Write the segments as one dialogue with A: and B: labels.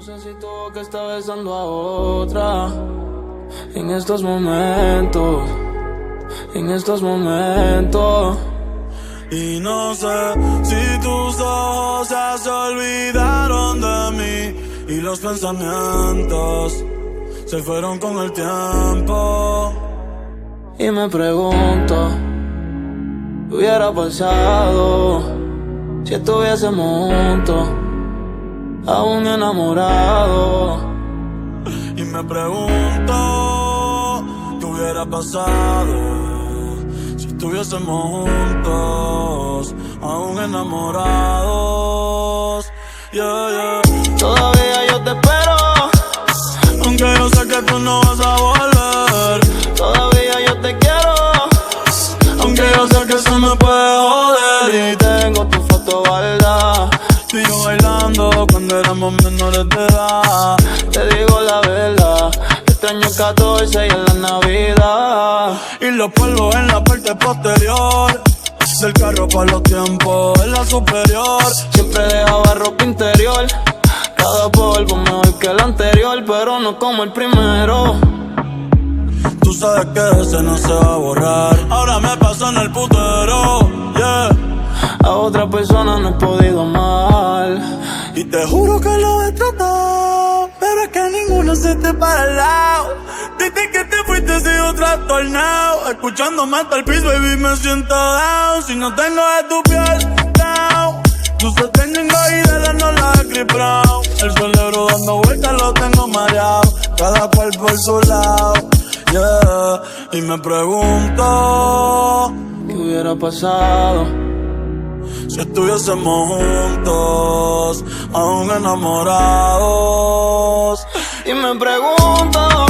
A: No sé si tú que está besando a otra en estos momentos, en estos momentos.
B: Y no sé si tus ojos se olvidaron de mí y los pensamientos se fueron con el tiempo.
A: Y me pregunto, ¿qué hubiera pasado si estuviésemos juntos, aún enamorados?
B: Y me pregunto, ¿qué hubiera pasado si estuviésemos juntos, aún enamorados? Yeah, yeah.
A: Todavía yo te espero,
B: Aunque yo sé que tú no vas a volver.
A: todavía yo te quiero.
B: Aunque yo sé que eso me puede joder.
A: Y tengo tu foto guardada.
B: Y yo bailando cuando éramos menores de edad.
A: Te digo la verdad, extraño el 14 y en la Navidad.
B: Y los polvos en la parte posterior. Del carro para los tiempos en la superior.
A: Siempre dejaba ropa interior. Cada polvo mejor que el anterior, pero no como el primero.
B: Tú sabes que ese no se va a borrar. Ahora me paso en el putero. Yeah.
A: A otra persona no he podido amar.
B: Y te juro que lo he tratado. Pero es que ninguno se te para al lado. Desde que te fuiste sigo trastornado. Escuchándome hasta el piso, baby, me siento down. Si no tengo de tu piel, down. Se tengo y de la no la he. El cerebro dando vueltas lo tengo mareado. Cada cual por su lado. Yeah. Y me pregunto
A: ¿Qué hubiera pasado?
B: Si estuviésemos juntos, aún enamorados.
A: Y me pregunto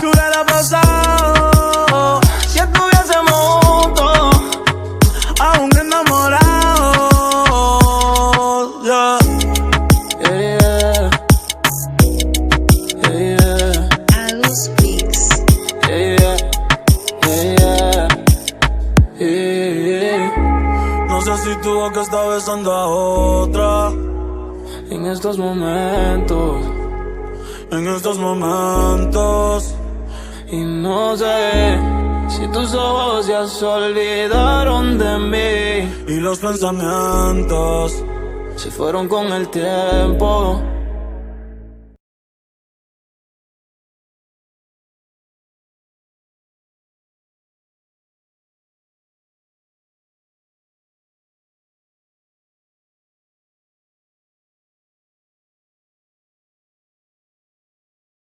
B: ¿Qué hubiera pasado?
A: si estuviésemos juntos.
B: Aún enamorados. Yeah.
A: Yeah, yeah. Yeah, yeah.
C: Agus Speaks.
A: Yeah, yeah. Yeah, yeah. Yeah,
B: si tuvo que estar besando a otra
A: En estos momentos.
B: en estos momentos.
A: Y no sé si tus ojos ya se olvidaron de mí.
B: Y los pensamientos
A: Se fueron con el tiempo.